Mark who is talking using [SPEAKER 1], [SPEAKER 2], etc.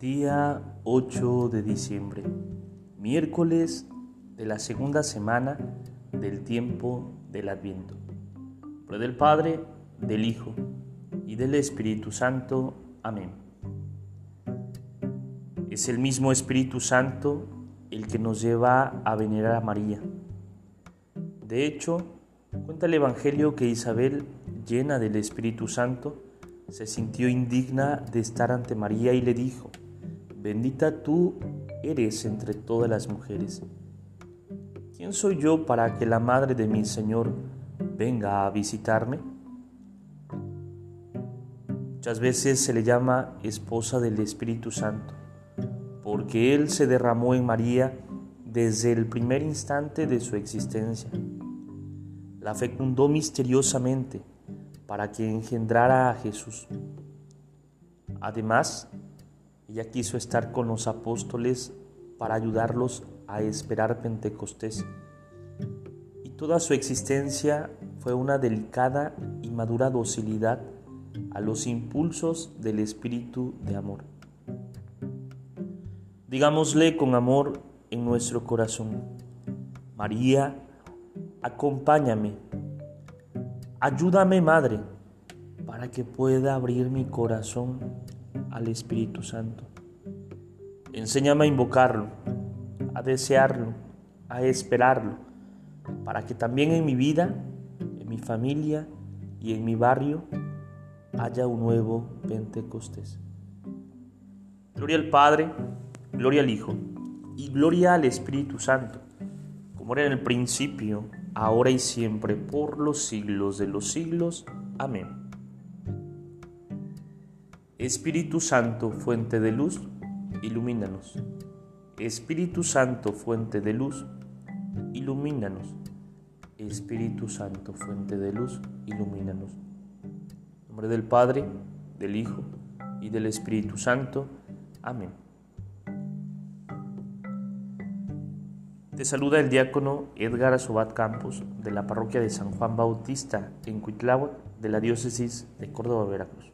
[SPEAKER 1] Día 8 de diciembre, miércoles de la segunda semana del tiempo del Adviento. Por del Padre, del Hijo y del Espíritu Santo. Amén. Es el mismo Espíritu Santo el que nos lleva a venerar a María. De hecho, cuenta el Evangelio que Isabel, llena del Espíritu Santo, se sintió indigna de estar ante María y le dijo, Bendita tú eres entre todas las mujeres. ¿Quién soy yo para que la madre de mi Señor venga a visitarme? Muchas veces se le llama esposa del Espíritu Santo, porque Él se derramó en María desde el primer instante de su existencia. La fecundó misteriosamente para que engendrara a Jesús. Además, ella quiso estar con los apóstoles para ayudarlos a esperar Pentecostés. Y toda su existencia fue una delicada y madura docilidad a los impulsos del Espíritu de amor. Digámosle con amor en nuestro corazón, María, acompáñame Ayúdame, Madre, para que pueda abrir mi corazón al Espíritu Santo. Enséñame a invocarlo, a desearlo, a esperarlo, para que también en mi vida, en mi familia y en mi barrio haya un nuevo Pentecostés. Gloria al Padre, gloria al Hijo y gloria al Espíritu Santo, como era en el principio, ahora y siempre, por los siglos de los siglos. Amén. Espíritu Santo, fuente de luz, ilumínanos. Espíritu Santo, fuente de luz, ilumínanos. Espíritu Santo, fuente de luz, ilumínanos. En nombre del Padre, del Hijo y del Espíritu Santo. Amén. Te saluda el diácono Edgar Asobat Campos de la parroquia de San Juan Bautista en Cuitláhuac de la diócesis de Córdoba, Veracruz.